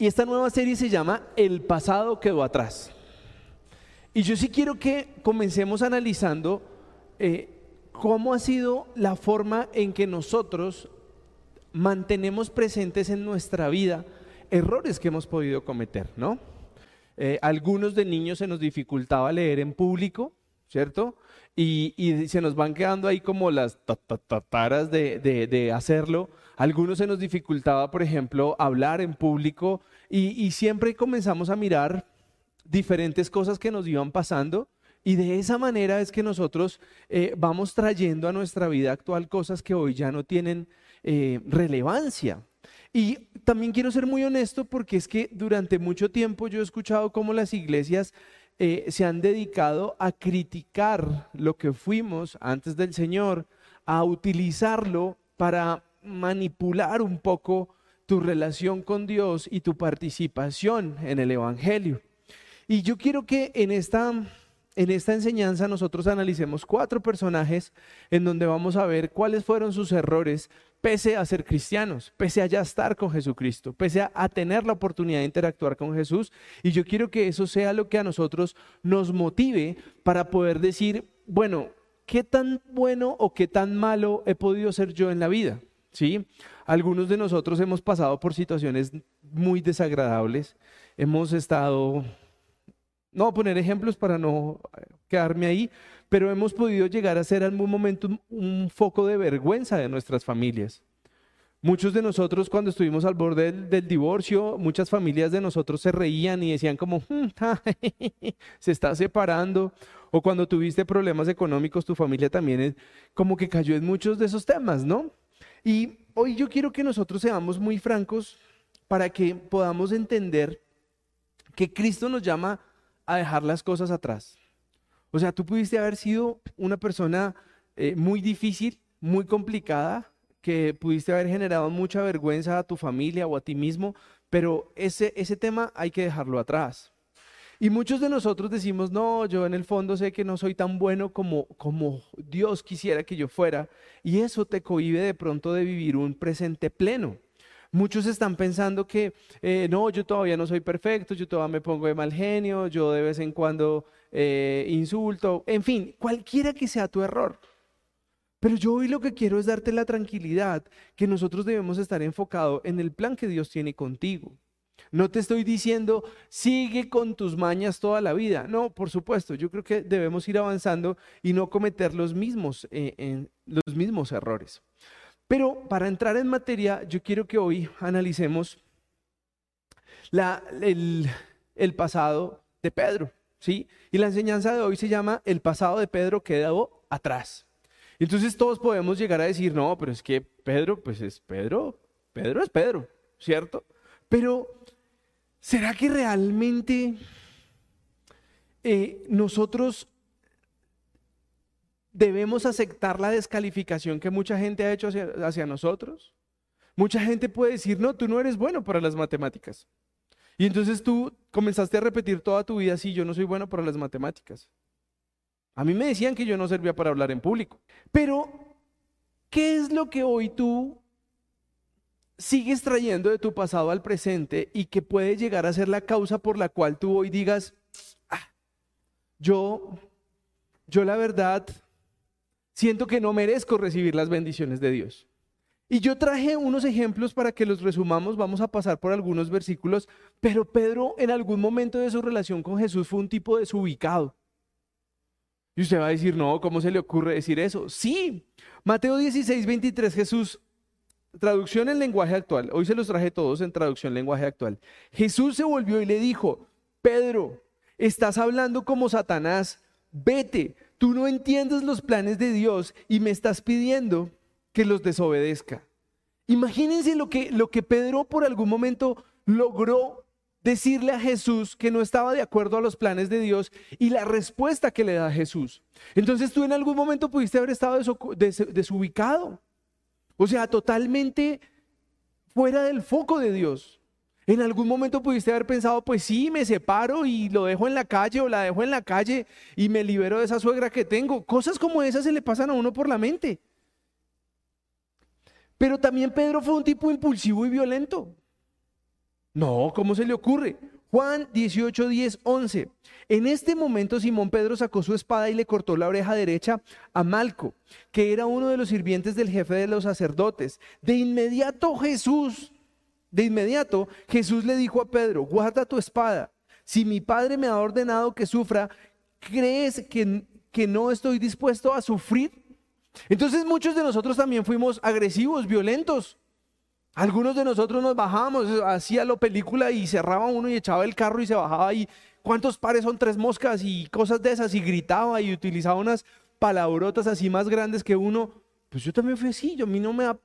Y esta nueva serie se llama El pasado quedó atrás. Y yo sí quiero que comencemos analizando eh, cómo ha sido la forma en que nosotros mantenemos presentes en nuestra vida errores que hemos podido cometer, ¿no? Eh, algunos de niños se nos dificultaba leer en público, ¿cierto? Y, se nos van quedando ahí como las tataras de, de, hacerlo. Algunos se nos dificultaba, por ejemplo, hablar en público y, siempre comenzamos a mirar diferentes cosas que nos iban pasando y de esa manera es que nosotros eh, vamos trayendo a nuestra vida actual cosas que hoy ya no tienen eh, relevancia. Y también quiero ser muy honesto porque es que durante mucho tiempo yo he escuchado cómo las iglesias eh, se han dedicado a criticar lo que fuimos antes del Señor, a utilizarlo para manipular un poco tu relación con Dios y tu participación en el Evangelio. Y yo quiero que en esta en esta enseñanza nosotros analicemos cuatro personajes en donde vamos a ver cuáles fueron sus errores pese a ser cristianos, pese a ya estar con Jesucristo, pese a, tener la oportunidad de interactuar con Jesús. Y yo quiero que eso sea lo que a nosotros nos motive para poder decir, bueno, ¿qué tan bueno o qué tan malo he podido ser yo en la vida? ¿Sí? Algunos de nosotros hemos pasado por situaciones muy desagradables, hemos estado no voy a poner ejemplos para no quedarme ahí, pero hemos podido llegar a ser en algún momento un, foco de vergüenza de nuestras familias. Muchos de nosotros cuando estuvimos al borde del, divorcio, muchas familias de nosotros se reían y decían como, hmm, se está separando. O cuando tuviste problemas económicos, tu familia también como que cayó en muchos de esos temas, ¿no? Y hoy yo quiero que nosotros seamos muy francos para que podamos entender que Cristo nos llama a dejar las cosas atrás. O sea, tú pudiste haber sido una persona eh, muy difícil, muy complicada, que pudiste haber generado mucha vergüenza a tu familia o a ti mismo, pero ese, ese tema hay que dejarlo atrás. Y muchos de nosotros decimos, no, yo en el fondo sé que no soy tan bueno como, como Dios quisiera que yo fuera, y eso te cohibe de pronto de vivir un presente pleno. Muchos están pensando que eh, no, yo todavía no soy perfecto, yo todavía me pongo de mal genio, yo de vez en cuando eh, insulto, en fin, cualquiera que sea tu error. Pero yo hoy lo que quiero es darte la tranquilidad que nosotros debemos estar enfocados en el plan que Dios tiene contigo. No te estoy diciendo, sigue con tus mañas toda la vida. No, por supuesto, yo creo que debemos ir avanzando y no cometer los mismos, eh, los mismos errores. Pero para entrar en materia, yo quiero que hoy analicemos el, pasado de Pedro, ¿sí? Y la enseñanza de hoy se llama El pasado de Pedro quedó atrás. Entonces todos podemos llegar a decir, no, pero es que Pedro, pues es Pedro, Pedro es Pedro, ¿cierto? Pero, ¿será que realmente eh, nosotros debemos aceptar la descalificación que mucha gente ha hecho hacia, nosotros. Mucha gente puede decir, no, tú no eres bueno para las matemáticas. Y entonces tú comenzaste a repetir toda tu vida, sí, yo no soy bueno para las matemáticas. A mí me decían que yo no servía para hablar en público. Pero, ¿qué es lo que hoy tú sigues trayendo de tu pasado al presente y que puede llegar a ser la causa por la cual tú hoy digas, ah, yo, yo la verdad siento que no merezco recibir las bendiciones de Dios. Y yo traje unos ejemplos para que los resumamos, vamos a pasar por algunos versículos, pero Pedro en algún momento de su relación con Jesús fue un tipo desubicado. Y usted va a decir, no, ¿cómo se le ocurre decir eso? Sí, Mateo 16, 23, Jesús, traducción en lenguaje actual, hoy se los traje todos en traducción en lenguaje actual. Jesús se volvió y le dijo, Pedro, estás hablando como Satanás, vete, Tú no entiendes los planes de Dios y me estás pidiendo que los desobedezca. Imagínense lo que, lo que Pedro por algún momento logró decirle a Jesús que no estaba de acuerdo a los planes de Dios y la respuesta que le da Jesús. Entonces tú en algún momento pudiste haber estado desubicado. O sea, totalmente fuera del foco de Dios. En algún momento pudiste haber pensado, pues sí, me separo y lo dejo en la calle o la dejo en la calle y me libero de esa suegra que tengo. Cosas como esas se le pasan a uno por la mente. Pero también Pedro fue un tipo impulsivo y violento. No, ¿cómo se le ocurre? Juan 18, 10, 11. En este momento Simón Pedro sacó su espada y le cortó la oreja derecha a Malco, que era uno de los sirvientes del jefe de los sacerdotes. De inmediato Jesús, de inmediato Jesús le dijo a Pedro, guarda tu espada. Si mi padre me ha ordenado que sufra, ¿crees que, que no estoy dispuesto a sufrir? Entonces muchos de nosotros también fuimos agresivos, violentos. Algunos de nosotros nos bajábamos, hacía la película y cerraba uno y echaba el carro y se bajaba y cuántos pares son tres moscas y cosas de esas y gritaba y utilizaba unas palabrotas así más grandes que uno. Pues yo también fui así, yo a mí no me da,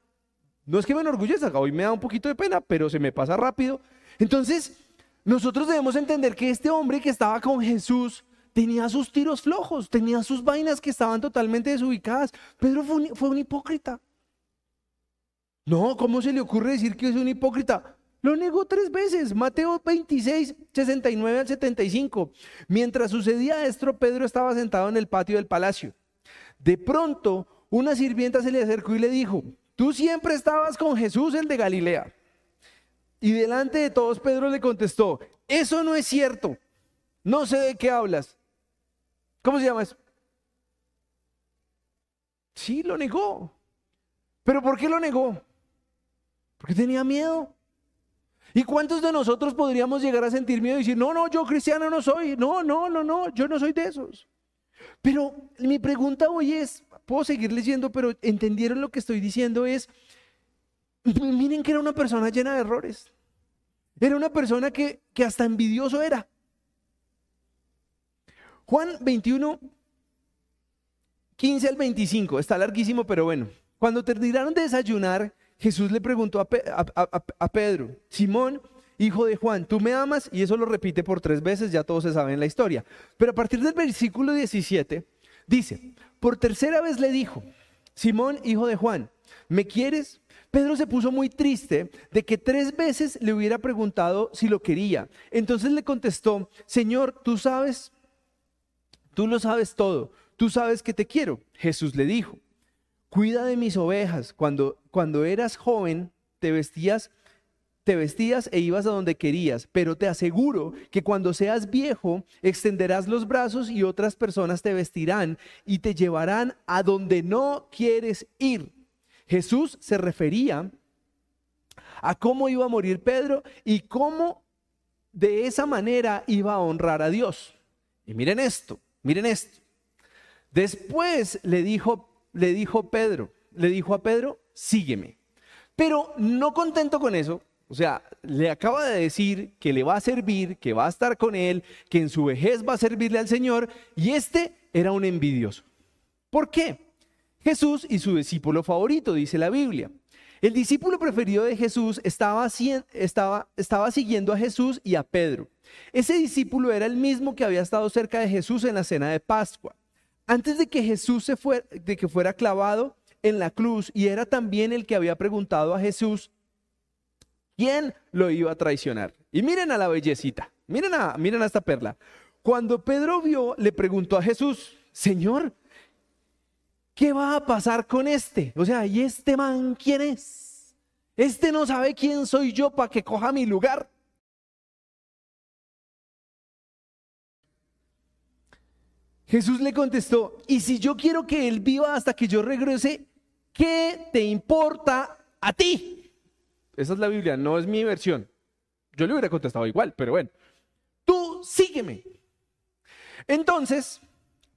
no es que me enorgullezca, hoy me da un poquito de pena, pero se me pasa rápido. Entonces, nosotros debemos entender que este hombre que estaba con Jesús tenía sus tiros flojos, tenía sus vainas que estaban totalmente desubicadas. Pedro fue fue un hipócrita. No, ¿cómo se le ocurre decir que es un hipócrita? Lo negó tres veces. Mateo 26, 69 al 75. Mientras sucedía esto, Pedro estaba sentado en el patio del palacio. De pronto, una sirvienta se le acercó y le dijo, tú siempre estabas con Jesús el de Galilea. Y delante de todos Pedro le contestó, eso no es cierto. No sé de qué hablas. ¿Cómo se llama eso? Sí, lo negó. ¿Pero por qué lo negó? Porque tenía miedo. ¿Y cuántos de nosotros podríamos llegar a sentir miedo y decir, no, no, yo cristiano no soy, no, no, no, no, yo no soy de esos? Pero mi pregunta hoy es, puedo seguir leyendo, pero entendieron lo que estoy diciendo es, miren que era una persona llena de errores. Era una persona que, que hasta envidioso era. Juan 21, 15 al 25, está larguísimo, pero bueno. Cuando terminaron de desayunar, Jesús le preguntó a, Pedro, Simón, hijo de Juan, ¿tú me amas? Y eso lo repite por tres veces, ya todos se saben la historia. Pero a partir del versículo 17, dice, por tercera vez le dijo, Simón, hijo de Juan, ¿me quieres? Pedro se puso muy triste de que tres veces le hubiera preguntado si lo quería. Entonces le contestó, Señor, tú sabes, tú lo sabes todo, tú sabes que te quiero. Jesús le dijo, cuida de mis ovejas. Cuando, cuando eras joven, te vestías, te vestías e ibas a donde querías, pero te aseguro que cuando seas viejo, extenderás los brazos y otras personas te vestirán y te llevarán a donde no quieres ir. Jesús se refería a cómo iba a morir Pedro y cómo de esa manera iba a honrar a Dios. Y miren esto, miren esto. Después le dijo le dijo Pedro, le dijo a Pedro, sígueme. Pero no contento con eso, o sea, le acaba de decir que le va a servir, que va a estar con él, que en su vejez va a servirle al Señor, y este era un envidioso. ¿Por qué? Jesús y su discípulo favorito, dice la Biblia. El discípulo preferido de Jesús estaba, siguiendo a Jesús y a Pedro. Ese discípulo era el mismo que había estado cerca de Jesús en la cena de Pascua antes de que Jesús se fuera, de que fuera clavado en la cruz y era también el que había preguntado a Jesús quién lo iba a traicionar. Y miren a la bellecita, miren a, miren a esta perla. Cuando Pedro vio, le preguntó a Jesús, Señor, ¿qué va a pasar con este? O sea, ¿y este man quién es? Este no sabe quién soy yo para que coja mi lugar. Jesús le contestó, y si yo quiero que él viva hasta que yo regrese, ¿qué te importa a ti? Esa es la Biblia, no es mi versión. Yo le hubiera contestado igual, pero bueno, tú sígueme. Entonces,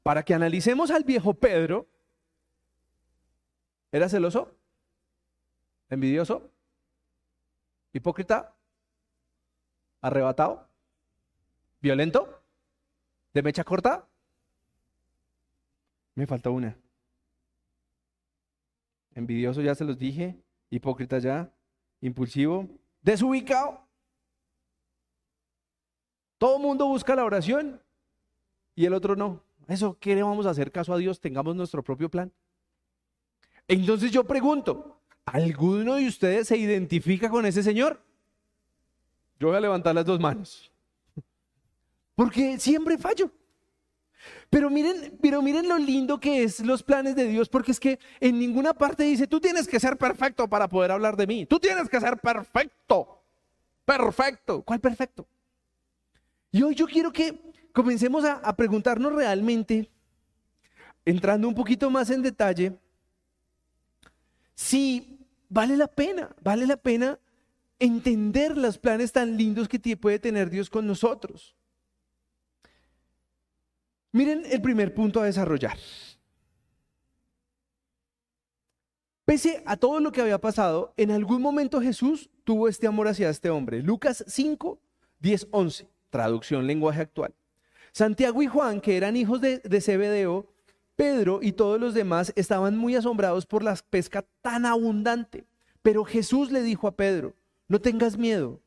para que analicemos al viejo Pedro, ¿era celoso? ¿Envidioso? ¿Hipócrita? ¿Arrebatado? ¿Violento? ¿De mecha corta? Me falta una. Envidioso ya se los dije, hipócrita ya, impulsivo, desubicado. Todo mundo busca la oración y el otro no. Eso, ¿qué le vamos a hacer caso a Dios? Tengamos nuestro propio plan. Entonces yo pregunto, ¿alguno de ustedes se identifica con ese Señor? Yo voy a levantar las dos manos. Porque siempre fallo. Pero miren, pero miren lo lindo que es los planes de Dios, porque es que en ninguna parte dice, tú tienes que ser perfecto para poder hablar de mí. Tú tienes que ser perfecto. perfecto. ¿Cuál perfecto? Y hoy yo quiero que comencemos a, a preguntarnos realmente, entrando un poquito más en detalle, si vale la pena, vale la pena entender los planes tan lindos que puede tener Dios con nosotros. Miren el primer punto a desarrollar. Pese a todo lo que había pasado, en algún momento Jesús tuvo este amor hacia este hombre. Lucas 5, 10, 11, traducción lenguaje actual. Santiago y Juan, que eran hijos de, de Zebedeo, Pedro y todos los demás estaban muy asombrados por la pesca tan abundante. Pero Jesús le dijo a Pedro, no tengas miedo.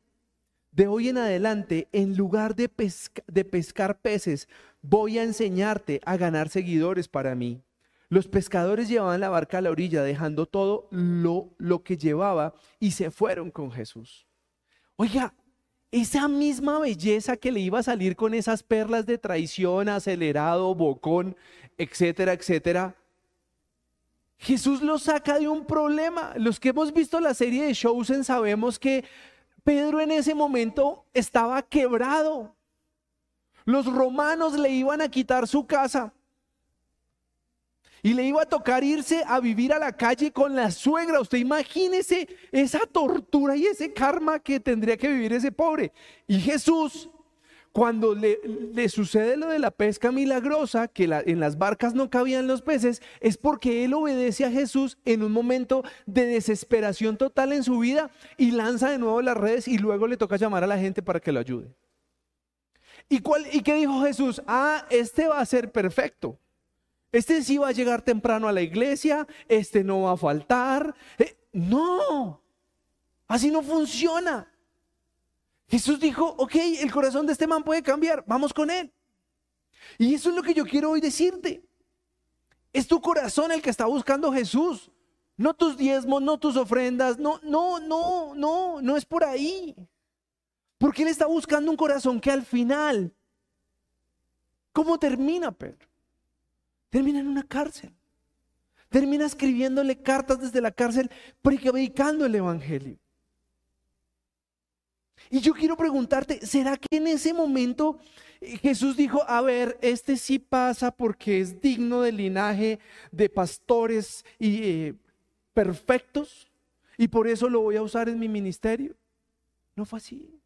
De hoy en adelante, en lugar de, de pescar peces, voy a enseñarte a ganar seguidores para mí. Los pescadores llevaban la barca a la orilla, dejando todo lo, lo que llevaba y se fueron con Jesús. Oiga, esa misma belleza que le iba a salir con esas perlas de traición, acelerado, bocón, etcétera, etcétera, Jesús lo saca de un problema. Los que hemos visto la serie de Chosen sabemos que Pedro en ese momento estaba quebrado. Los romanos le iban a quitar su casa. Y le iba a tocar irse a vivir a la calle con la suegra. Usted imagínese esa tortura y ese karma que tendría que vivir ese pobre. Y Jesús, cuando le, sucede lo de la pesca milagrosa, que en las barcas no cabían los peces, es porque él obedece a Jesús en un momento de desesperación total en su vida y lanza de nuevo las redes y luego le toca llamar a la gente para que lo ayude. ¿Y, cuál, ¿Y qué dijo Jesús? Ah, este va a ser perfecto. Este sí va a llegar temprano a la iglesia, este no va a faltar. Eh, no, así no funciona. Jesús dijo, ok, el corazón de este man puede cambiar, vamos con él. Y eso es lo que yo quiero hoy decirte. Es tu corazón el que está buscando Jesús. No tus diezmos, no tus ofrendas, no, no, no, no, no es por ahí. Porque Él está buscando un corazón que al final, ¿cómo termina Pedro? Termina en una cárcel. Termina escribiéndole cartas desde la cárcel, predicando el Evangelio. Y yo quiero preguntarte, ¿será que en ese momento eh, Jesús dijo, a ver, este sí pasa porque es digno del linaje de pastores y eh, perfectos y por eso lo voy a usar en mi ministerio? No fue así.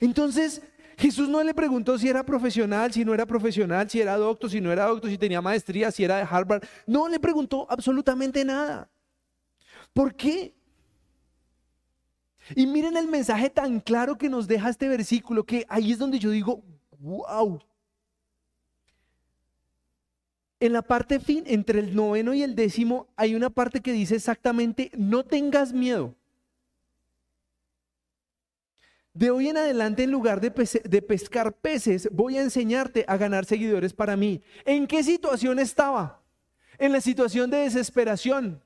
Entonces, Jesús no le preguntó si era profesional, si no era profesional, si era doctor, si no era doctor, si tenía maestría, si era de Harvard. No le preguntó absolutamente nada. ¿Por qué? Y miren el mensaje tan claro que nos deja este versículo, que ahí es donde yo digo, wow. En la parte fin, entre el noveno y el décimo, hay una parte que dice exactamente, no tengas miedo. De hoy en adelante, en lugar de, pescar peces, voy a enseñarte a ganar seguidores para mí. ¿En qué situación estaba? En la situación de desesperación.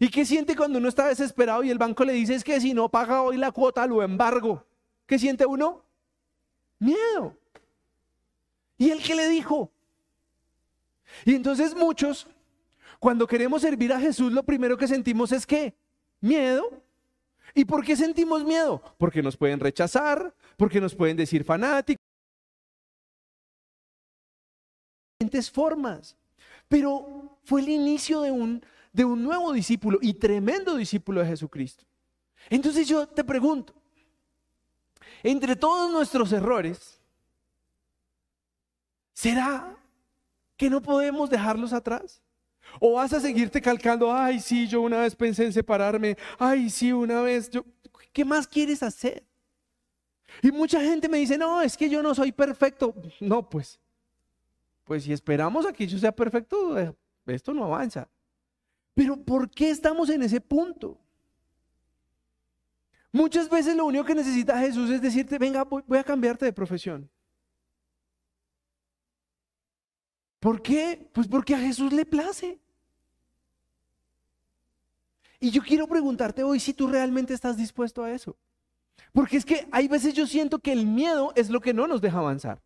¿Y qué siente cuando uno está desesperado y el banco le dice es que si no paga hoy la cuota, lo embargo? ¿Qué siente uno? Miedo. ¿Y el que le dijo? Y entonces muchos, cuando queremos servir a Jesús, lo primero que sentimos es que miedo. ¿Y por qué sentimos miedo? Porque nos pueden rechazar, porque nos pueden decir fanáticos. Diferentes formas. Pero fue el inicio de un, de un nuevo discípulo y tremendo discípulo de Jesucristo. Entonces yo te pregunto, entre todos nuestros errores, ¿será que no podemos dejarlos atrás? ¿O vas a seguirte calcando, ay, sí, yo una vez pensé en separarme, ay, sí, una vez, yo, ¿qué más quieres hacer? Y mucha gente me dice, no, es que yo no soy perfecto. No, pues, pues si esperamos a que yo sea perfecto, eh, esto no avanza. Pero ¿por qué estamos en ese punto? Muchas veces lo único que necesita Jesús es decirte, venga, voy a cambiarte de profesión. ¿Por qué? Pues porque a Jesús le place. Y yo quiero preguntarte hoy si tú realmente estás dispuesto a eso. Porque es que hay veces yo siento que el miedo es lo que no nos deja avanzar.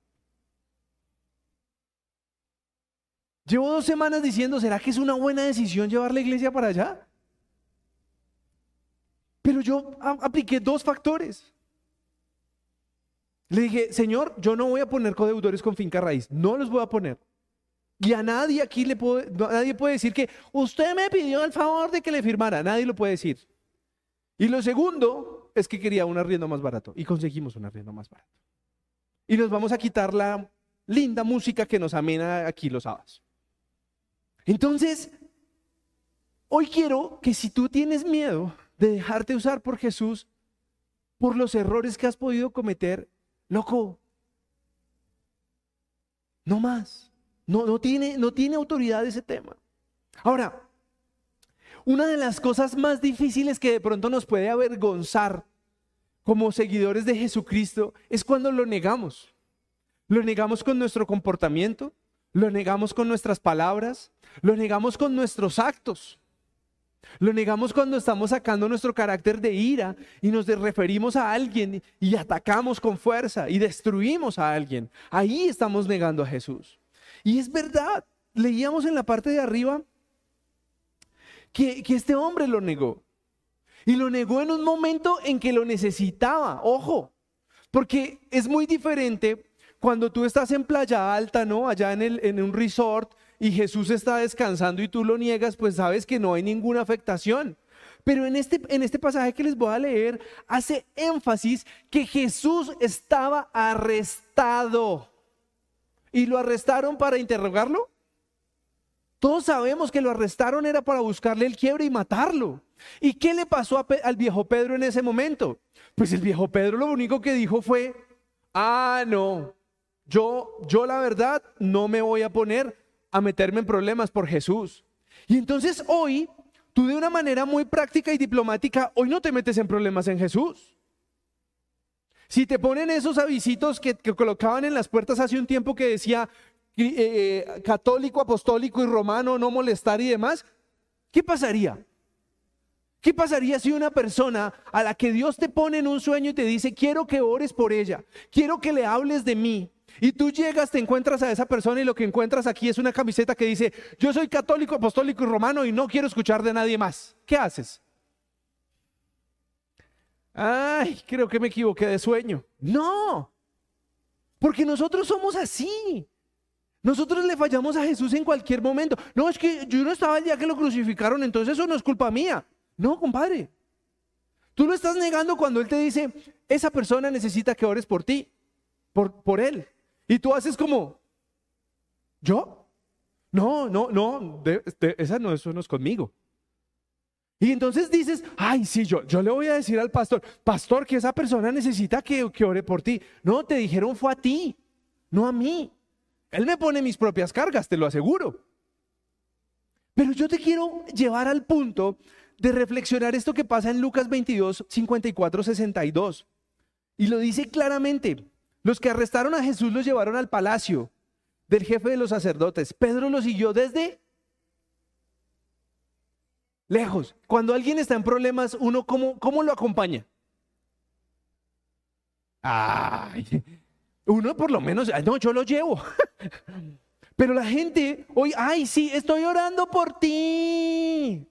Llevo dos semanas diciendo, ¿será que es una buena decisión llevar la iglesia para allá? Pero yo apliqué dos factores. Le dije, Señor, yo no voy a poner codeudores con finca raíz, no los voy a poner. Y a nadie aquí le puedo, nadie puede decir que usted me pidió el favor de que le firmara, nadie lo puede decir. Y lo segundo es que quería un arriendo más barato y conseguimos un arriendo más barato. Y nos vamos a quitar la linda música que nos amena aquí los sábados. Entonces, hoy quiero que si tú tienes miedo de dejarte usar por Jesús, por los errores que has podido cometer, Loco, no más. No, tiene, tiene autoridad ese tema. Ahora, una de las cosas más difíciles que de pronto nos puede avergonzar como seguidores de Jesucristo es cuando lo negamos. Lo negamos con nuestro comportamiento, lo negamos con nuestras palabras, lo negamos con nuestros actos. Lo negamos cuando estamos sacando nuestro carácter de ira y nos referimos a alguien y atacamos con fuerza y destruimos a alguien. Ahí estamos negando a Jesús. Y es verdad, leíamos en la parte de arriba que, que este hombre lo negó. Y lo negó en un momento en que lo necesitaba. Ojo, porque es muy diferente cuando tú estás en Playa Alta, ¿no? Allá en, el, en un resort y Jesús está descansando y tú lo niegas, pues sabes que no hay ninguna afectación. Pero en este, en este pasaje que les voy a leer, hace énfasis que Jesús estaba arrestado. ¿Y lo arrestaron para interrogarlo? Todos sabemos que lo arrestaron era para buscarle el quiebre y matarlo. ¿Y qué le pasó al viejo Pedro en ese momento? Pues el viejo Pedro lo único que dijo fue, ah, no, yo, yo la verdad no me voy a poner a meterme en problemas por Jesús. Y entonces hoy, tú de una manera muy práctica y diplomática, hoy no te metes en problemas en Jesús. Si te ponen esos avisitos que, colocaban en las puertas hace un tiempo que decía eh, eh, católico, apostólico y romano, no molestar y demás, ¿qué pasaría? ¿Qué pasaría si una persona a la que Dios te pone en un sueño y te dice, quiero que ores por ella, quiero que le hables de mí, y tú llegas, te encuentras a esa persona y lo que encuentras aquí es una camiseta que dice, yo soy católico, apostólico y romano y no quiero escuchar de nadie más. ¿Qué haces? Ay, creo que me equivoqué de sueño. No, porque nosotros somos así. Nosotros le fallamos a Jesús en cualquier momento. No, es que yo no estaba el día que lo crucificaron, entonces eso no es culpa mía. No, compadre. Tú lo estás negando cuando Él te dice, esa persona necesita que ores por ti, por, por Él. Y tú haces como, ¿yo? No, no, no, esa no, eso no es conmigo. Y entonces dices, ay, sí, yo, yo le voy a decir al pastor, pastor, que esa persona necesita que, que ore por ti. No, te dijeron fue a ti, no a mí. Él me pone mis propias cargas, te lo aseguro. Pero yo te quiero llevar al punto de reflexionar esto que pasa en Lucas 22, 54, 62. Y lo dice claramente. Los que arrestaron a Jesús los llevaron al palacio del jefe de los sacerdotes. Pedro lo siguió desde lejos. Cuando alguien está en problemas, uno cómo, cómo lo acompaña. Ay, uno por lo menos, no, yo lo llevo. Pero la gente hoy, ay, sí, estoy orando por ti.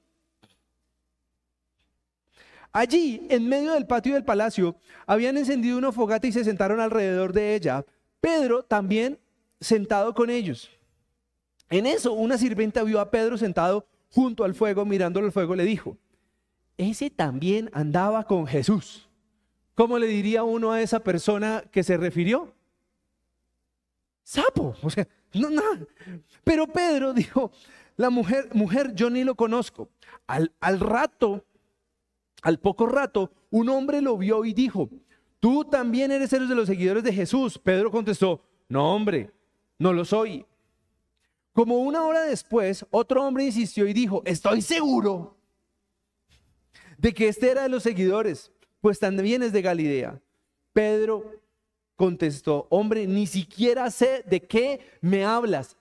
Allí, en medio del patio del palacio, habían encendido una fogata y se sentaron alrededor de ella. Pedro también sentado con ellos. En eso, una sirvienta vio a Pedro sentado junto al fuego, mirándolo al fuego, le dijo, ese también andaba con Jesús. ¿Cómo le diría uno a esa persona que se refirió? Sapo, o sea, no, no. Pero Pedro dijo, la mujer, mujer, yo ni lo conozco. Al, al rato al poco rato, un hombre lo vio y dijo, tú también eres de los seguidores de Jesús. Pedro contestó, no hombre, no lo soy. Como una hora después, otro hombre insistió y dijo, estoy seguro de que este era de los seguidores, pues también es de Galilea. Pedro contestó, hombre, ni siquiera sé de qué me hablas.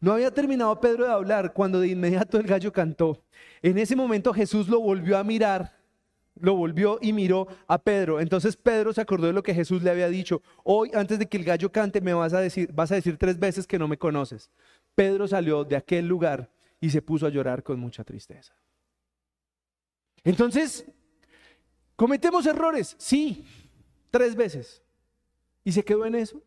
No había terminado Pedro de hablar cuando de inmediato el gallo cantó. En ese momento Jesús lo volvió a mirar, lo volvió y miró a Pedro. Entonces Pedro se acordó de lo que Jesús le había dicho. Hoy, antes de que el gallo cante, me vas a decir, vas a decir tres veces que no me conoces. Pedro salió de aquel lugar y se puso a llorar con mucha tristeza. Entonces, ¿cometemos errores? Sí, tres veces. ¿Y se quedó en eso?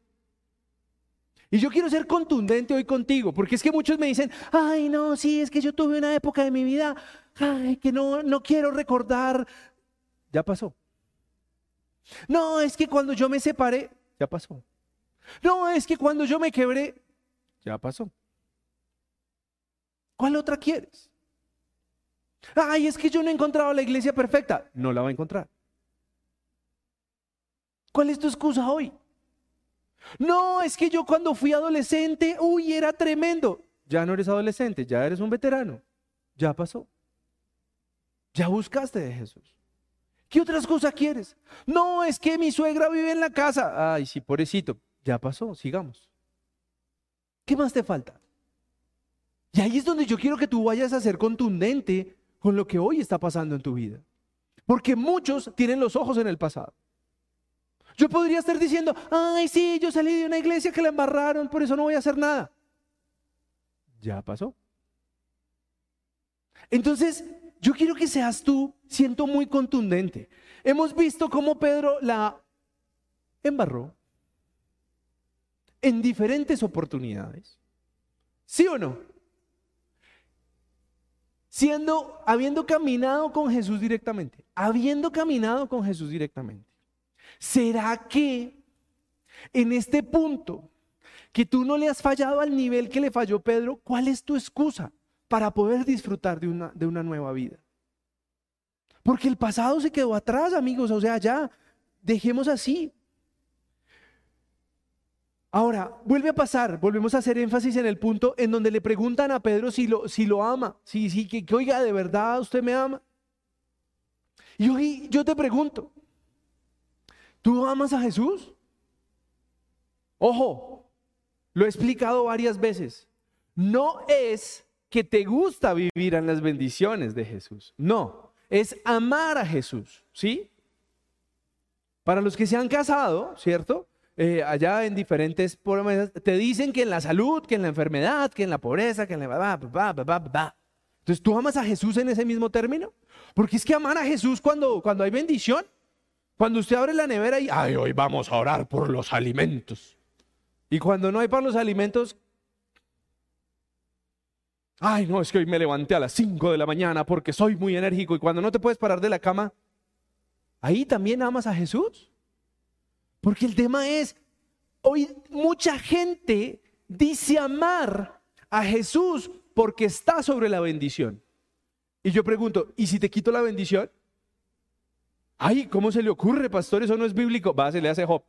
Y yo quiero ser contundente hoy contigo, porque es que muchos me dicen, ay, no, sí, es que yo tuve una época de mi vida, ay, que no, no quiero recordar. Ya pasó. No, es que cuando yo me separé, ya pasó. No, es que cuando yo me quebré, ya pasó. ¿Cuál otra quieres? Ay, es que yo no he encontrado la iglesia perfecta. No la va a encontrar. ¿Cuál es tu excusa hoy? No, es que yo cuando fui adolescente, uy, era tremendo. Ya no eres adolescente, ya eres un veterano. Ya pasó. Ya buscaste de Jesús. ¿Qué otras cosas quieres? No, es que mi suegra vive en la casa. Ay, sí, pobrecito. Ya pasó, sigamos. ¿Qué más te falta? Y ahí es donde yo quiero que tú vayas a ser contundente con lo que hoy está pasando en tu vida. Porque muchos tienen los ojos en el pasado. Yo podría estar diciendo, ay, sí, yo salí de una iglesia que la embarraron, por eso no voy a hacer nada. Ya pasó. Entonces, yo quiero que seas tú, siento muy contundente. Hemos visto cómo Pedro la embarró en diferentes oportunidades. ¿Sí o no? Siendo, habiendo caminado con Jesús directamente, habiendo caminado con Jesús directamente. ¿Será que en este punto que tú no le has fallado al nivel que le falló Pedro, cuál es tu excusa para poder disfrutar de una, de una nueva vida? Porque el pasado se quedó atrás, amigos, o sea, ya dejemos así. Ahora, vuelve a pasar, volvemos a hacer énfasis en el punto en donde le preguntan a Pedro si lo, si lo ama, si, si que, oiga, ¿de verdad usted me ama? Y hoy yo te pregunto, ¿Tú amas a Jesús? Ojo, lo he explicado varias veces. No es que te gusta vivir en las bendiciones de Jesús. No, es amar a Jesús, ¿sí? Para los que se han casado, ¿cierto? Eh, allá en diferentes promesas, te dicen que en la salud, que en la enfermedad, que en la pobreza, que en la... Entonces, ¿tú amas a Jesús en ese mismo término? Porque es que amar a Jesús cuando, cuando hay bendición cuando usted abre la nevera y, ay, hoy vamos a orar por los alimentos. Y cuando no hay para los alimentos, ay, no, es que hoy me levanté a las 5 de la mañana porque soy muy enérgico y cuando no te puedes parar de la cama, ahí también amas a Jesús. Porque el tema es, hoy mucha gente dice amar a Jesús porque está sobre la bendición. Y yo pregunto, ¿y si te quito la bendición? Ay, ¿cómo se le ocurre, pastor? Eso no es bíblico. Va, se le hace Job.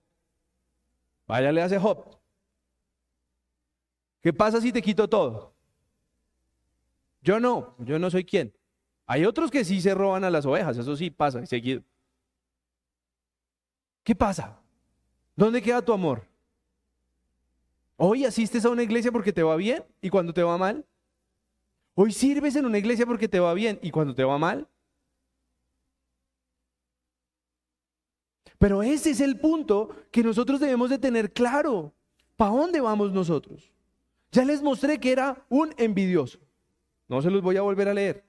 Vaya, le hace Job. ¿Qué pasa si te quito todo? Yo no, yo no soy quien. Hay otros que sí se roban a las ovejas, eso sí pasa, seguido. ¿Qué pasa? ¿Dónde queda tu amor? Hoy asistes a una iglesia porque te va bien y cuando te va mal. Hoy sirves en una iglesia porque te va bien y cuando te va mal. Pero ese es el punto que nosotros debemos de tener claro. ¿Para dónde vamos nosotros? Ya les mostré que era un envidioso. No se los voy a volver a leer.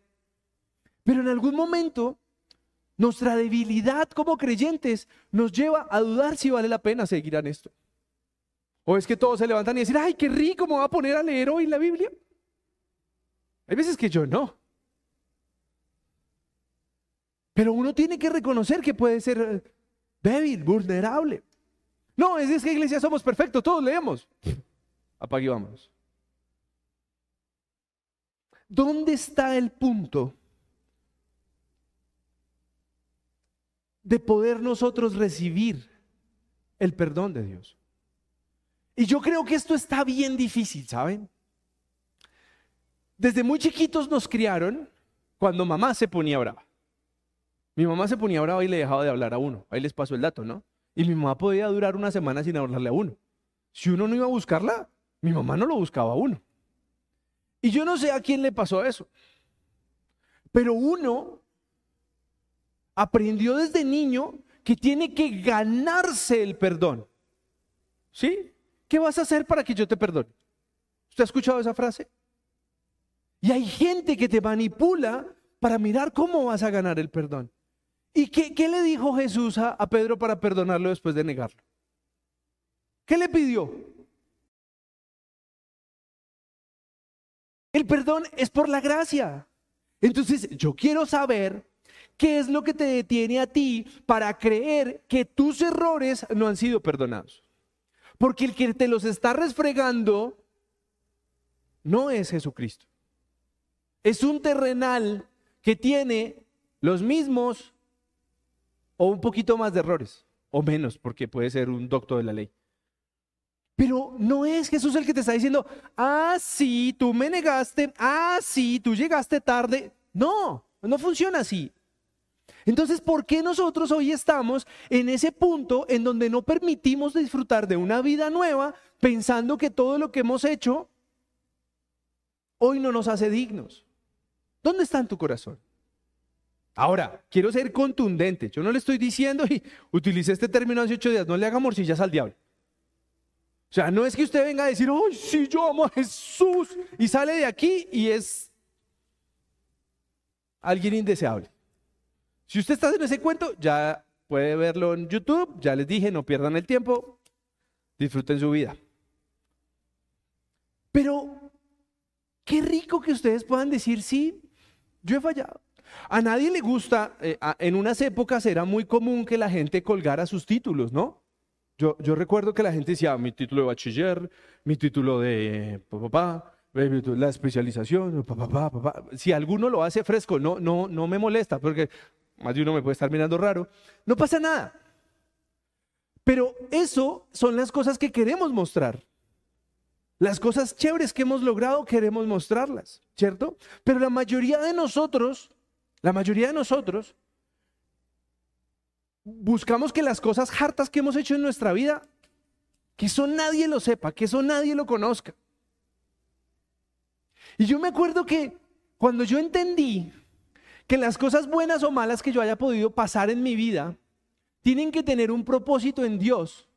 Pero en algún momento, nuestra debilidad como creyentes nos lleva a dudar si vale la pena seguir en esto. O es que todos se levantan y dicen, ay, qué rico, me voy a poner a leer hoy la Biblia. Hay veces que yo no. Pero uno tiene que reconocer que puede ser débil, vulnerable. No, es, que iglesia somos perfectos, todos leemos. Apague vamos. ¿Dónde está el punto de poder nosotros recibir el perdón de Dios? Y yo creo que esto está bien difícil, ¿saben? Desde muy chiquitos nos criaron cuando mamá se ponía brava. Mi mamá se ponía brava y le dejaba de hablar a uno. Ahí les pasó el dato, ¿no? Y mi mamá podía durar una semana sin hablarle a uno. Si uno no iba a buscarla, mi mamá no lo buscaba a uno. Y yo no sé a quién le pasó eso. Pero uno aprendió desde niño que tiene que ganarse el perdón. ¿Sí? ¿Qué vas a hacer para que yo te perdone? ¿Usted ha escuchado esa frase? Y hay gente que te manipula para mirar cómo vas a ganar el perdón. ¿Y qué, le dijo Jesús a, a Pedro para perdonarlo después de negarlo? ¿Qué le pidió? El perdón es por la gracia. Entonces, yo quiero saber qué es lo que te detiene a ti para creer que tus errores no han sido perdonados. Porque el que te los está resfregando no es Jesucristo. Es un terrenal que tiene los mismos o un poquito más de errores, o menos, porque puede ser un doctor de la ley. Pero no es Jesús el que te está diciendo, ah, sí, tú me negaste, ah, sí, tú llegaste tarde. No, no funciona así. Entonces, ¿por qué nosotros hoy estamos en ese punto en donde no permitimos disfrutar de una vida nueva pensando que todo lo que hemos hecho hoy no nos hace dignos? ¿Dónde está en tu corazón? Ahora, quiero ser contundente. Yo no le estoy diciendo y utilicé este término hace ocho días, no le haga morcillas al diablo. O sea, no es que usted venga a decir, ¡ay, sí, yo amo a Jesús! Y sale de aquí y es alguien indeseable. Si usted está en ese cuento, ya puede verlo en YouTube. Ya les dije, no pierdan el tiempo. Disfruten su vida. Pero, qué rico que ustedes puedan decir, sí, yo he fallado. A nadie le gusta, eh, en unas épocas era muy común que la gente colgara sus títulos, ¿no? Yo, recuerdo que la gente decía, mi título de bachiller, mi título de papá, la especialización, papá, papá. Si alguno lo hace fresco, no, no, no me molesta, porque más de uno me puede estar mirando raro. No pasa nada. Pero eso son las cosas que queremos mostrar. Las cosas chéveres que hemos logrado queremos mostrarlas, ¿cierto? Pero la mayoría de nosotros la mayoría de nosotros buscamos que las cosas hartas que hemos hecho en nuestra vida, que eso nadie lo sepa, que eso nadie lo conozca. Y yo me acuerdo que cuando yo entendí que las cosas buenas o malas que yo haya podido pasar en mi vida tienen que tener un propósito en Dios,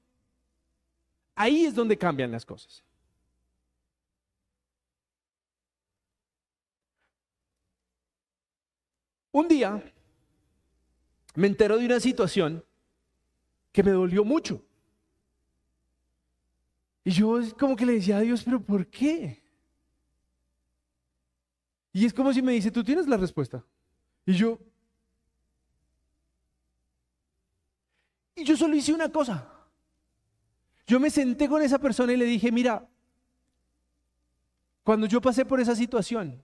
ahí es donde cambian las cosas. Un día me entero de una situación que me dolió mucho. Y yo como que le decía a Dios, pero ¿por qué? Y es como si me dice, tú tienes la respuesta. Y yo... Y yo solo hice una cosa. Yo me senté con esa persona y le dije, mira, cuando yo pasé por esa situación,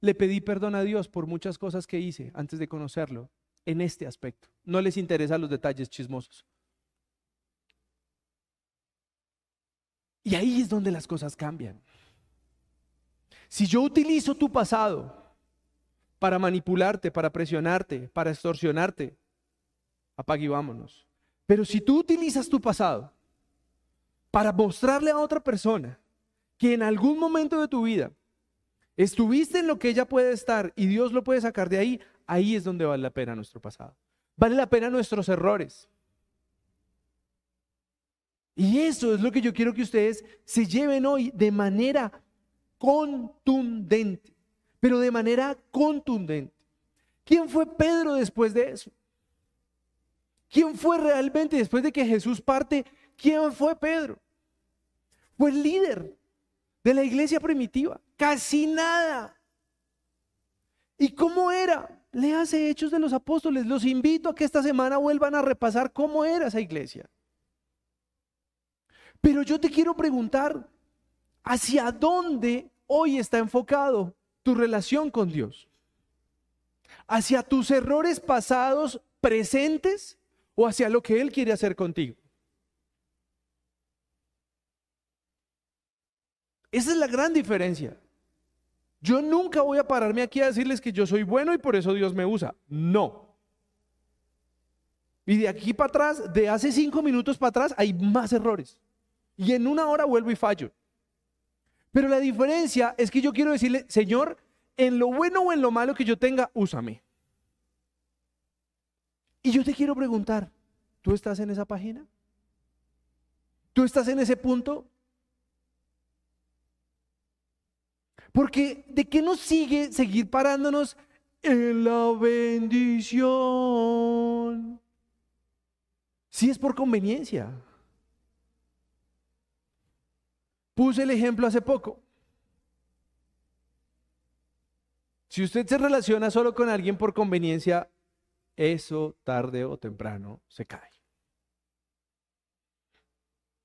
le pedí perdón a Dios por muchas cosas que hice antes de conocerlo en este aspecto. No les interesan los detalles chismosos. Y ahí es donde las cosas cambian. Si yo utilizo tu pasado para manipularte, para presionarte, para extorsionarte, apague y vámonos. Pero si tú utilizas tu pasado para mostrarle a otra persona que en algún momento de tu vida estuviste en lo que ella puede estar y Dios lo puede sacar de ahí, ahí es donde vale la pena nuestro pasado. Vale la pena nuestros errores. Y eso es lo que yo quiero que ustedes se lleven hoy de manera contundente, pero de manera contundente. ¿Quién fue Pedro después de eso? ¿Quién fue realmente después de que Jesús parte? ¿Quién fue Pedro? Fue el líder de la iglesia primitiva. Casi nada. ¿Y cómo era? Le hace Hechos de los Apóstoles. Los invito a que esta semana vuelvan a repasar cómo era esa iglesia. Pero yo te quiero preguntar, ¿hacia dónde hoy está enfocado tu relación con Dios? ¿Hacia tus errores pasados presentes o hacia lo que Él quiere hacer contigo? Esa es la gran diferencia. Yo nunca voy a pararme aquí a decirles que yo soy bueno y por eso Dios me usa. No. Y de aquí para atrás, de hace cinco minutos para atrás, hay más errores. Y en una hora vuelvo y fallo. Pero la diferencia es que yo quiero decirle, Señor, en lo bueno o en lo malo que yo tenga, úsame. Y yo te quiero preguntar, ¿tú estás en esa página? ¿Tú estás en ese punto? Porque ¿de qué nos sigue seguir parándonos en la bendición. Si es por conveniencia. Puse el ejemplo hace poco. Si usted se relaciona solo con alguien por conveniencia, eso tarde o temprano se cae.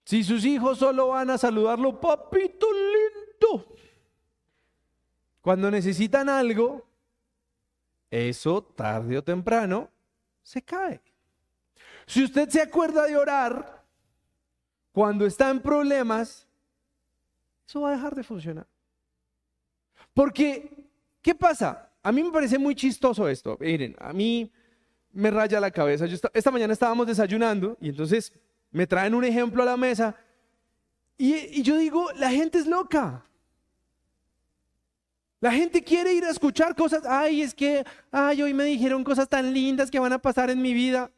Si sus hijos solo van a saludarlo, papito lindo, cuando necesitan algo, eso tarde o temprano se cae. Si usted se acuerda de orar cuando está en problemas, eso va a dejar de funcionar. Porque, ¿qué pasa? A mí me parece muy chistoso esto. Miren, a mí me raya la cabeza. esta mañana estábamos desayunando y entonces me traen un ejemplo a la mesa y, y yo digo, la gente es loca. La gente quiere ir a escuchar cosas, ay, es que, ay, hoy me dijeron cosas tan lindas que van a pasar en mi vida.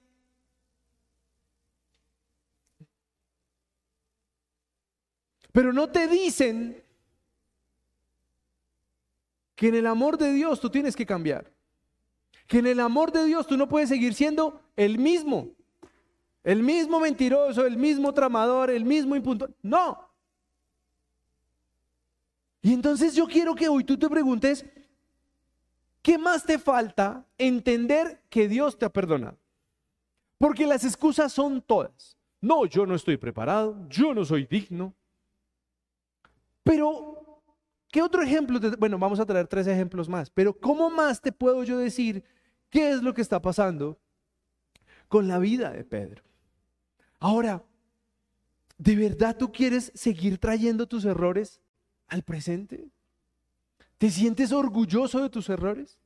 Pero no te dicen que en el amor de Dios tú tienes que cambiar. Que en el amor de Dios tú no puedes seguir siendo el mismo. El mismo mentiroso, el mismo tramador, el mismo impunto. No. Y entonces yo quiero que hoy tú te preguntes, ¿qué más te falta entender que Dios te ha perdonado? Porque las excusas son todas. No, yo no estoy preparado, yo no soy digno. Pero, ¿qué otro ejemplo? bueno, vamos a traer tres ejemplos más, pero ¿cómo más te puedo yo decir qué es lo que está pasando con la vida de Pedro? Ahora, ¿de verdad tú quieres seguir trayendo tus errores al presente? ¿Te sientes orgulloso de tus errores?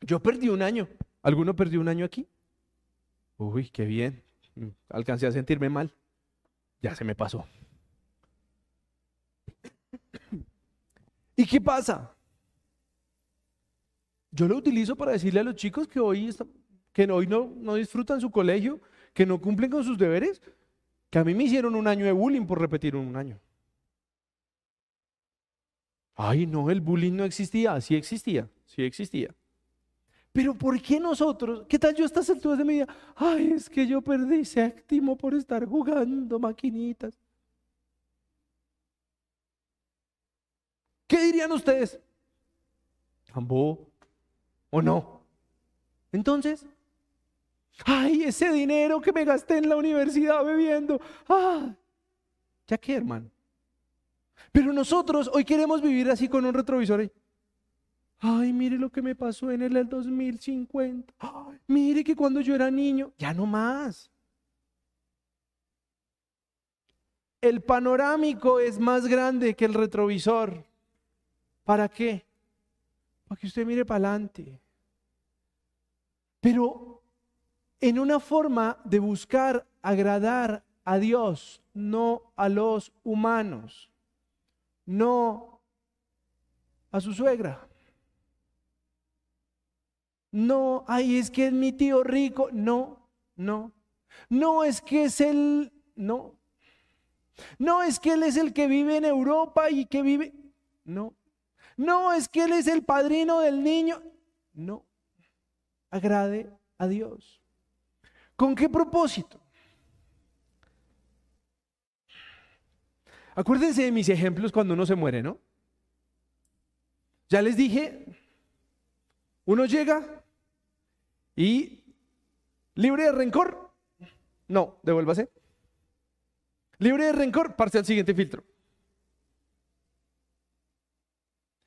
Yo perdí un año. ¿Alguno perdió un año aquí? Uy, qué bien. Alcancé a sentirme mal. Ya se me pasó. ¿Y qué pasa? Yo lo utilizo para decirle a los chicos que hoy, que hoy no, no disfrutan su colegio, que no cumplen con sus deberes, que a mí me hicieron un año de bullying por repetir un año. Ay, no, el bullying no existía. Sí existía, sí existía. Pero ¿por qué nosotros? ¿Qué tal yo a estas alturas de mi vida? Ay, es que yo perdí séptimo por estar jugando maquinitas. ¿Qué dirían ustedes? ¿Ambó? ¿O no? Entonces, Ay, ese dinero que me gasté en la universidad bebiendo. Ah, ya qué, hermano. Pero nosotros hoy queremos vivir así con un retrovisor. Ay, mire lo que me pasó en el 2050. Ay, mire que cuando yo era niño, ya no más. El panorámico es más grande que el retrovisor. ¿Para qué? Para que usted mire para adelante. Pero en una forma de buscar agradar a Dios, no a los humanos, no a su suegra. No, ay, es que es mi tío rico. No, no. No es que es el, no. No es que él es el que vive en Europa y que vive, no. No es que él es el padrino del niño. No. Agrade a Dios. ¿Con qué propósito? Acuérdense de mis ejemplos cuando uno se muere, ¿no? Ya les dije, uno llega y libre de rencor. No, devuélvase. Libre de rencor, parte al siguiente filtro.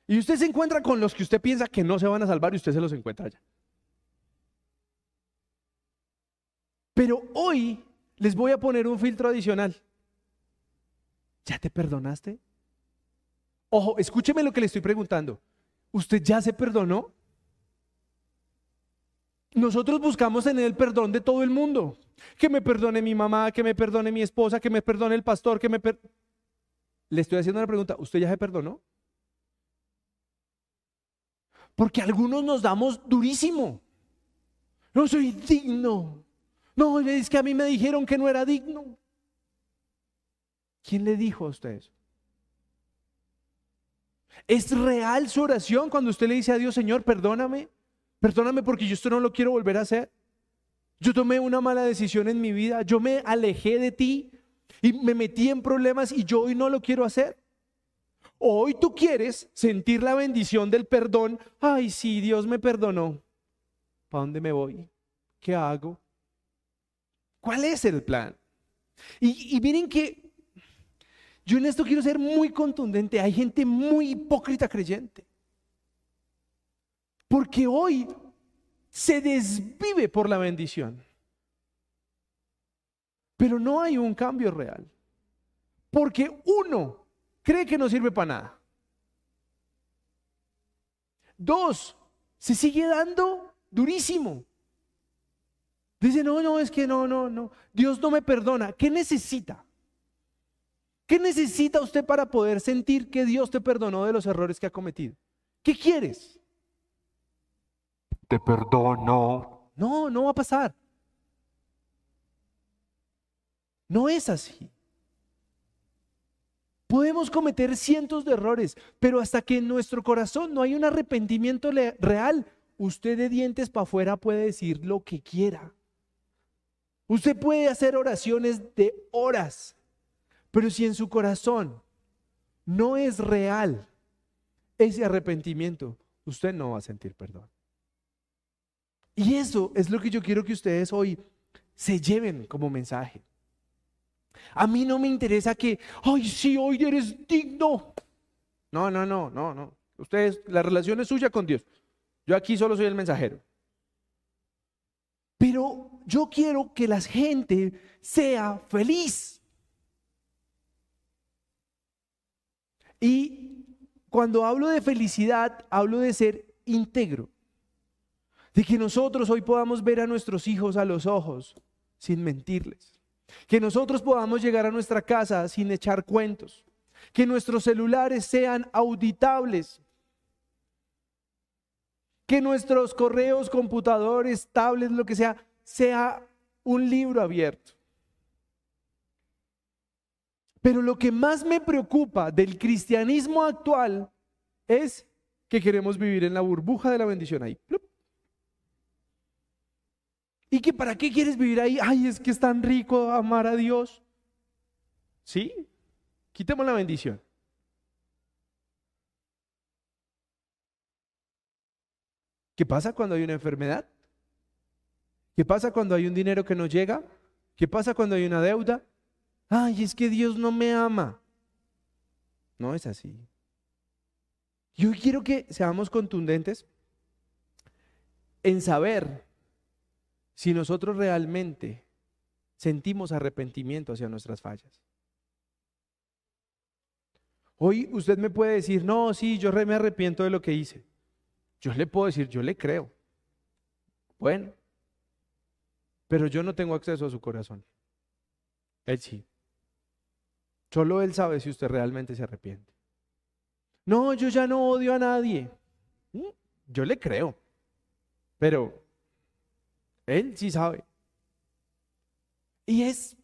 Y usted se encuentra con los que usted piensa que no se van a salvar y usted se los encuentra allá. Pero hoy les voy a poner un filtro adicional. ¿Ya te perdonaste? Ojo, escúcheme lo que le estoy preguntando. ¿Usted ya se perdonó? Nosotros buscamos en el perdón de todo el mundo. Que me perdone mi mamá, que me perdone mi esposa, que me perdone el pastor, que me Le estoy haciendo una pregunta. ¿Usted ya se perdonó? Porque algunos nos damos durísimo. No soy digno. No, es que a mí me dijeron que no era digno. ¿Quién le dijo a usted eso? ¿Es real su oración cuando usted le dice a Dios, Señor, perdóname? Perdóname porque yo esto no lo quiero volver a hacer. Yo tomé una mala decisión en mi vida, yo me alejé de ti y me metí en problemas y yo hoy no lo quiero hacer. Hoy tú quieres sentir la bendición del perdón. Ay, sí, Dios me perdonó. ¿Para dónde me voy? ¿Qué hago? ¿Cuál es el plan? Y, miren que yo en esto quiero ser muy contundente. Hay gente muy hipócrita creyente. Porque hoy se desvive por la bendición. Pero no hay un cambio real. Porque uno cree que no sirve para nada. Dos, se sigue dando durísimo. Dice, no, no, es que no, no, no. Dios no me perdona. ¿Qué necesita? ¿Qué necesita usted para poder sentir que Dios te perdonó de los errores que ha cometido? ¿Qué quieres? Te perdono. No, no va a pasar. No es así. Podemos cometer cientos de errores, pero hasta que en nuestro corazón no hay un arrepentimiento real, usted de dientes para afuera puede decir lo que quiera. Usted puede hacer oraciones de horas, pero si en su corazón no es real ese arrepentimiento, usted no va a sentir perdón. Y eso es lo que yo quiero que ustedes hoy se lleven como mensaje. A mí no me interesa que, ay, sí, hoy eres digno. No, no, no, no, no. Ustedes, la relación es suya con Dios. Yo aquí solo soy el mensajero. Pero yo quiero que la gente sea feliz. Y cuando hablo de felicidad, hablo de ser íntegro. De que nosotros hoy podamos ver a nuestros hijos a los ojos sin mentirles. Que nosotros podamos llegar a nuestra casa sin echar cuentos. Que nuestros celulares sean auditables. Que nuestros correos, computadores, tablets, lo que sea, sea un libro abierto. Pero lo que más me preocupa del cristianismo actual es que queremos vivir en la burbuja de la bendición ahí. ¿Y que para qué quieres vivir ahí? Ay, es que es tan rico amar a Dios. ¿Sí? Quitemos la bendición. ¿Qué pasa cuando hay una enfermedad? ¿Qué pasa cuando hay un dinero que no llega? ¿Qué pasa cuando hay una deuda? Ay, es que Dios no me ama. No es así. Yo quiero que seamos contundentes en saber si nosotros realmente sentimos arrepentimiento hacia nuestras fallas. Hoy usted me puede decir, no, sí, yo me arrepiento de lo que hice. Yo le puedo decir, yo le creo. Bueno, pero yo no tengo acceso a su corazón. Él sí. Solo Él sabe si usted realmente se arrepiente. No, yo ya no odio a nadie. Mm, yo le creo. Pero Él sí sabe. Y es,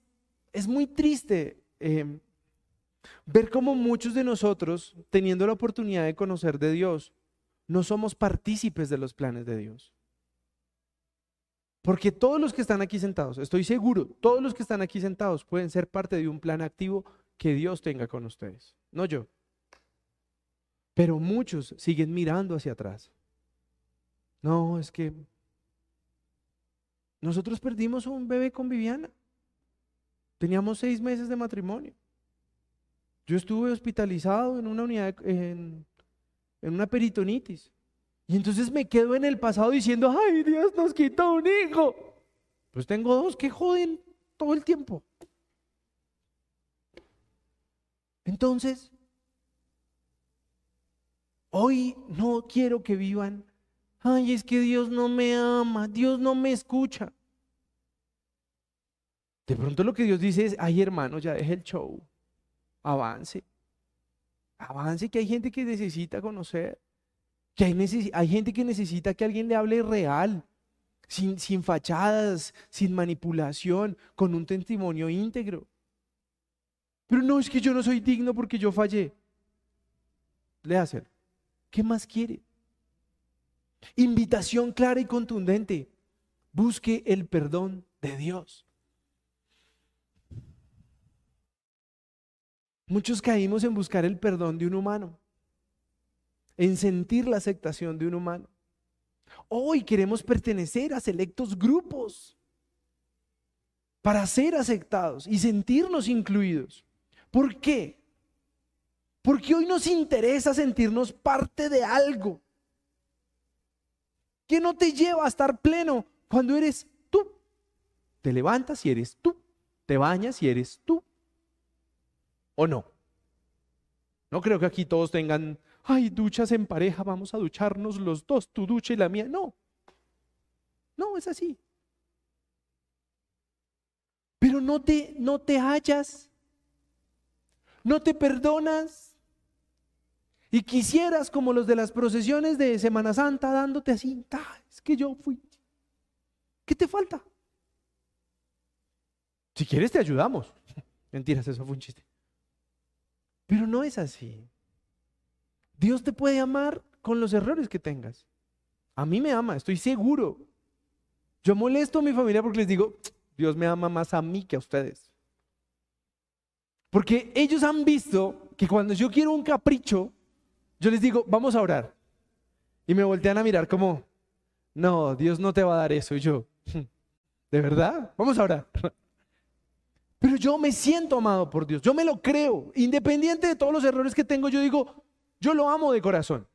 es muy triste em, ver cómo muchos de nosotros, teniendo la oportunidad de conocer de Dios, no somos partícipes de los planes de Dios. Porque todos los que están aquí sentados, estoy seguro, todos los que están aquí sentados pueden ser parte de un plan activo que Dios tenga con ustedes, no yo. Pero muchos siguen mirando hacia atrás. No, es que nosotros perdimos un bebé con Viviana. Teníamos seis meses de matrimonio. Yo estuve hospitalizado en una unidad, en, en una peritonitis. Y entonces me quedo en el pasado diciendo, ay, Dios nos quitó un hijo. Pues tengo dos que joden todo el tiempo. Entonces, hoy no quiero que vivan, ay, es que Dios no me ama, Dios no me escucha. De pronto lo que Dios dice es, ay hermano, ya deje el show, avance, avance que hay gente que necesita conocer. Que hay, gente que necesita que alguien le hable real, sin, sin fachadas, sin manipulación, con un testimonio íntegro. Pero no es que yo no soy digno porque yo fallé. léaselo. ¿Qué más quiere? Invitación clara y contundente. Busque el perdón de Dios. Muchos caímos en buscar el perdón de un humano, en sentir la aceptación de un humano. Hoy queremos pertenecer a selectos grupos para ser aceptados y sentirnos incluidos. ¿Por qué? Porque hoy nos interesa sentirnos parte de algo que no te lleva a estar pleno cuando eres tú. Te levantas y eres tú. Te bañas y eres tú. ¿O no? No creo que aquí todos tengan, ay, duchas en pareja, vamos a ducharnos los dos, tu ducha y la mía. No. No, es así. Pero no te, no te hallas. No te perdonas. Y quisieras como los de las procesiones de Semana Santa dándote así, es que yo fui. ¿Qué te falta? Si quieres te ayudamos. Mentiras, eso fue un chiste. Pero no es así. Dios te puede amar con los errores que tengas. A mí me ama, estoy seguro. Yo molesto a mi familia porque les digo, Dios me ama más a mí que a ustedes. Porque ellos han visto que cuando yo quiero un capricho, yo les digo, vamos a orar. Y me voltean a mirar como, no, Dios no te va a dar eso. Y yo, ¿de verdad? Vamos a orar. Pero yo me siento amado por Dios, yo me lo creo, independiente de todos los errores que tengo, yo digo, yo lo amo de corazón.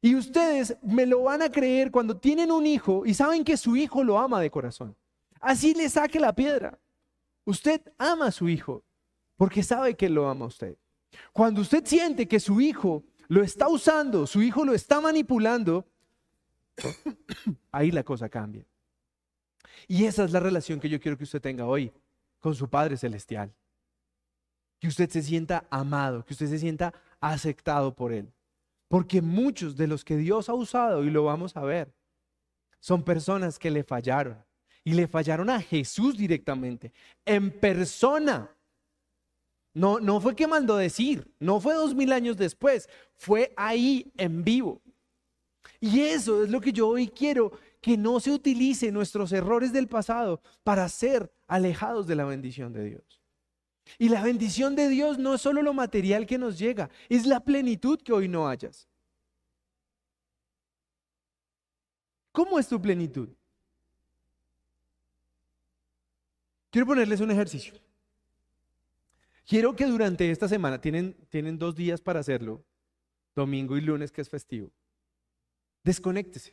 Y ustedes me lo van a creer cuando tienen un hijo y saben que su hijo lo ama de corazón. Así le saque la piedra. Usted ama a su hijo porque sabe que lo ama a usted. Cuando usted siente que su hijo lo está usando, su hijo lo está manipulando, ahí la cosa cambia. Y esa es la relación que yo quiero que usted tenga hoy con su Padre Celestial. Que usted se sienta amado, que usted se sienta aceptado por Él. Porque muchos de los que Dios ha usado, y lo vamos a ver, son personas que le fallaron. Y le fallaron a Jesús directamente, en persona. No, no fue que mandó decir, no fue dos mil años después, fue ahí en vivo. Y eso es lo que yo hoy quiero que no se utilice nuestros errores del pasado para ser alejados de la bendición de Dios. Y la bendición de Dios no es solo lo material que nos llega, es la plenitud que hoy no hayas. ¿Cómo es tu plenitud? Quiero ponerles un ejercicio. Quiero que durante esta semana, tienen, tienen dos días para hacerlo, domingo y lunes que es festivo, desconéctese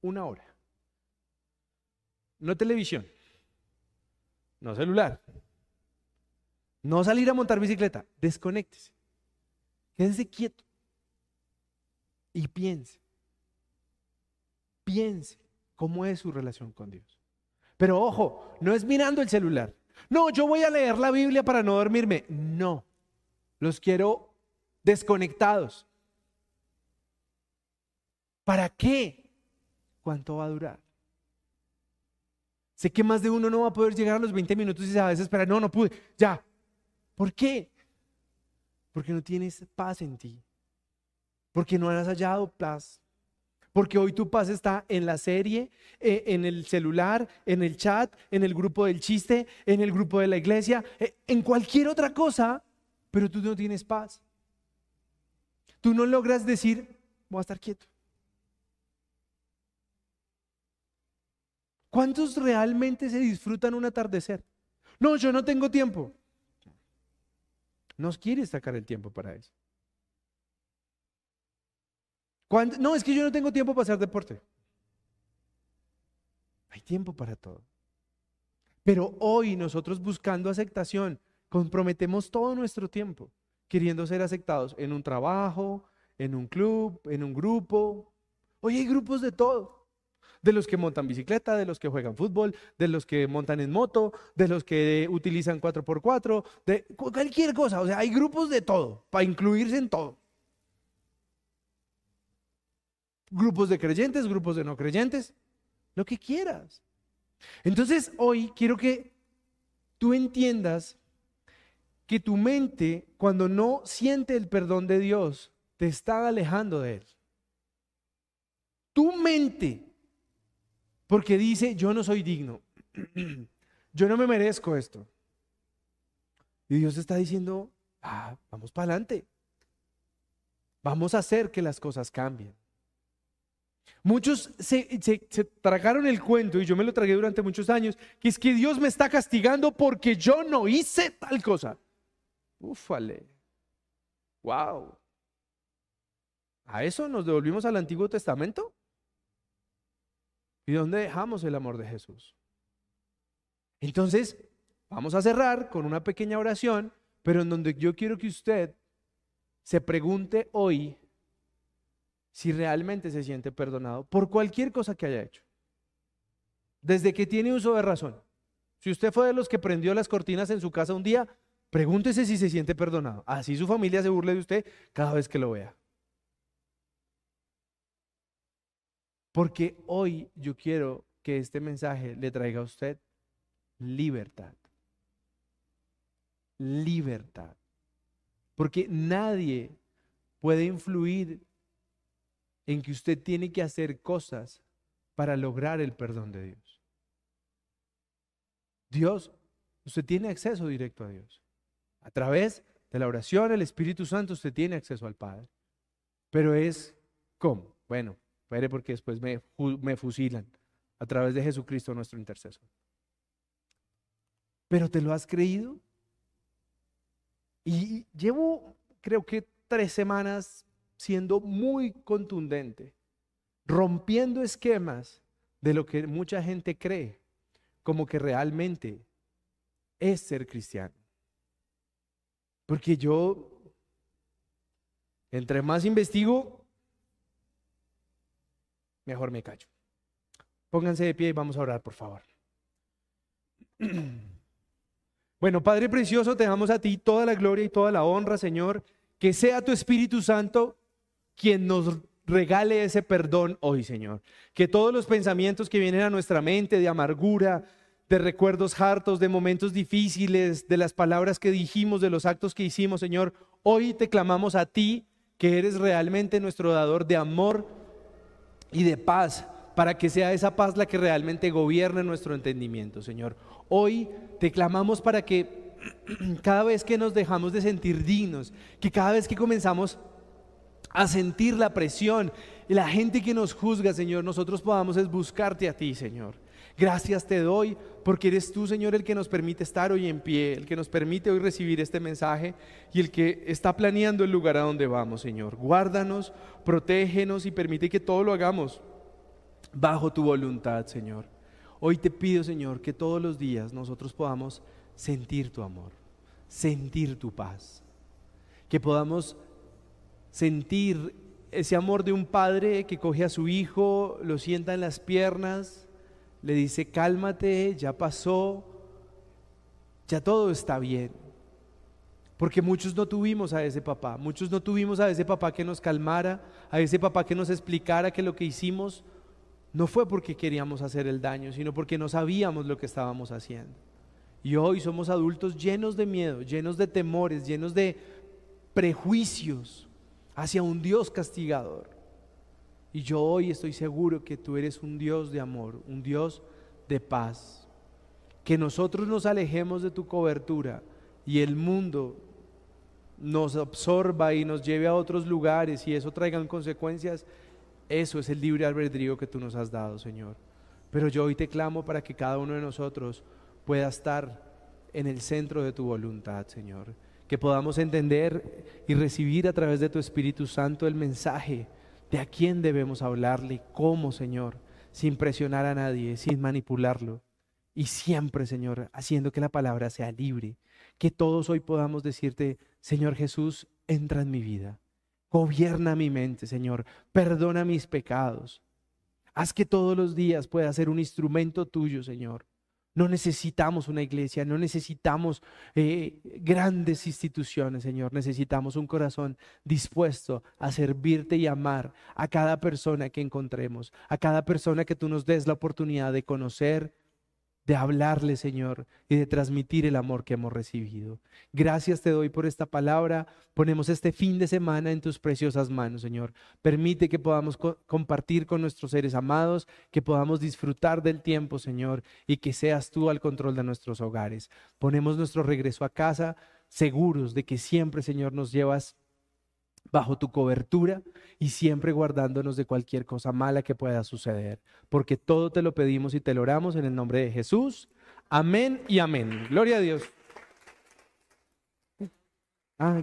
una hora. No televisión, no celular, no salir a montar bicicleta, desconéctese, quédese quieto y piense, piense cómo es su relación con Dios. Pero ojo, no es mirando el celular. No, yo voy a leer la Biblia para no dormirme. No, los quiero desconectados. ¿Para qué? ¿Cuánto va a durar? Sé que más de uno no va a poder llegar a los 20 minutos y a desesperar. No, no pude. Ya. ¿Por qué? Porque no tienes paz en ti. Porque no has hallado paz. Porque hoy tu paz está en la serie, eh, en el celular, en el chat, en el grupo del chiste, en el grupo de la iglesia, eh, en cualquier otra cosa, pero tú no tienes paz. Tú no logras decir, voy a estar quieto. ¿Cuántos realmente se disfrutan un atardecer? No, yo no tengo tiempo. No quieres sacar el tiempo para eso. No, es que yo no tengo tiempo para hacer deporte. Hay tiempo para todo. Pero hoy nosotros buscando aceptación, comprometemos todo nuestro tiempo queriendo ser aceptados en un trabajo, en un club, en un grupo. Hoy hay grupos de todo de los que montan bicicleta, de los que juegan fútbol, de los que montan en moto, de los que utilizan 4x4, de cualquier cosa. O sea, hay grupos de todo, para incluirse en todo. Grupos de creyentes, grupos de no creyentes, lo que quieras. Entonces, hoy quiero que tú entiendas que tu mente, cuando no siente el perdón de Dios, te está alejando de Él. Tu mente, porque dice, yo no soy digno, yo no me merezco esto. Y Dios está diciendo, ah, vamos para adelante. Vamos a hacer que las cosas cambien. Muchos se, se, tragaron el cuento, y yo me lo tragué durante muchos años, que es que Dios me está castigando porque yo no hice tal cosa. Ufale. Wow. ¿A eso nos devolvimos al Antiguo Testamento? ¿Y dónde dejamos el amor de Jesús? Entonces, vamos a cerrar con una pequeña oración, pero en donde yo quiero que usted se pregunte hoy si realmente se siente perdonado por cualquier cosa que haya hecho. Desde que tiene uso de razón. Si usted fue de los que prendió las cortinas en su casa un día, Pregúntese si se siente perdonado. Así su familia se burle de usted cada vez que lo vea. Porque hoy yo quiero que este mensaje le traiga a usted libertad. Libertad. Porque nadie puede influir en que usted tiene que hacer cosas para lograr el perdón de Dios. Dios, usted tiene acceso directo a Dios. A través de la oración, el Espíritu Santo, usted tiene acceso al Padre. Pero es, ¿cómo? Bueno, espere porque después me, me fusilan. A través de Jesucristo, nuestro intercesor. Pero te lo has creído. Y llevo, creo que tres semanas siendo muy contundente, rompiendo esquemas de lo que mucha gente cree como que realmente es ser cristiano. Porque yo, entre más investigo, mejor me callo. Pónganse de pie y vamos a orar, por favor. Bueno, Padre Precioso, te damos a ti toda la gloria y toda la honra, Señor. Que sea tu Espíritu Santo quien nos regale ese perdón hoy, Señor. Que todos los pensamientos que vienen a nuestra mente de amargura, de recuerdos hartos, de momentos difíciles, de las palabras que dijimos, de los actos que hicimos, Señor. Hoy te clamamos a ti, que eres realmente nuestro dador de amor y de paz, para que sea esa paz la que realmente gobierne nuestro entendimiento, Señor. Hoy te clamamos para que cada vez que nos dejamos de sentir dignos, que cada vez que comenzamos a sentir la presión y la gente que nos juzga, Señor, nosotros podamos es buscarte a ti, Señor Gracias te doy porque eres tú, Señor, el que nos permite estar hoy en pie, el que nos permite hoy recibir este mensaje y el que está planeando el lugar a donde vamos, Señor. Guárdanos, protégenos y permite que todo lo hagamos bajo tu voluntad, Señor. Hoy te pido, Señor, que todos los días nosotros podamos sentir tu amor, sentir tu paz, que podamos sentir ese amor de un padre que coge a su hijo, lo sienta en las piernas, le dice, cálmate, ya pasó, ya todo está bien. Porque muchos no tuvimos a ese papá, muchos no tuvimos a ese papá que nos calmara, a ese papá que nos explicara que lo que hicimos no fue porque queríamos hacer el daño, sino porque no sabíamos lo que estábamos haciendo. Y hoy somos adultos llenos de miedo, llenos de temores, llenos de prejuicios hacia un Dios castigador. Y yo hoy estoy seguro que tú eres un Dios de amor, un Dios de paz. Que nosotros nos alejemos de tu cobertura y el mundo nos absorba y nos lleve a otros lugares y eso traigan consecuencias, eso es el libre albedrío que tú nos has dado, Señor. Pero yo hoy te clamo para que cada uno de nosotros pueda estar en el centro de tu voluntad, Señor. Que podamos entender y recibir a través de tu Espíritu Santo el mensaje de a quién debemos hablarle, cómo, Señor, sin presionar a nadie, sin manipularlo. Y siempre, Señor, haciendo que la palabra sea libre. Que todos hoy podamos decirte, Señor Jesús, entra en mi vida. Gobierna mi mente, Señor. Perdona mis pecados. Haz que todos los días pueda ser un instrumento tuyo, Señor. No necesitamos una iglesia, no necesitamos eh, grandes instituciones, Señor. Necesitamos un corazón dispuesto a servirte y amar a cada persona que encontremos, a cada persona que tú nos des la oportunidad de conocer, de hablarle, Señor, y de transmitir el amor que hemos recibido. Gracias te doy por esta palabra. Ponemos este fin de semana en tus preciosas manos, Señor. Permite que podamos compartir con nuestros seres amados, que podamos disfrutar del tiempo, Señor, y que seas tú al control de nuestros hogares. Ponemos nuestro regreso a casa seguros de que siempre, Señor, nos llevas bajo tu cobertura y siempre guardándonos de cualquier cosa mala que pueda suceder, porque todo te lo pedimos y te lo oramos en el nombre de Jesús. Amén y amén. Gloria a Dios. Ah.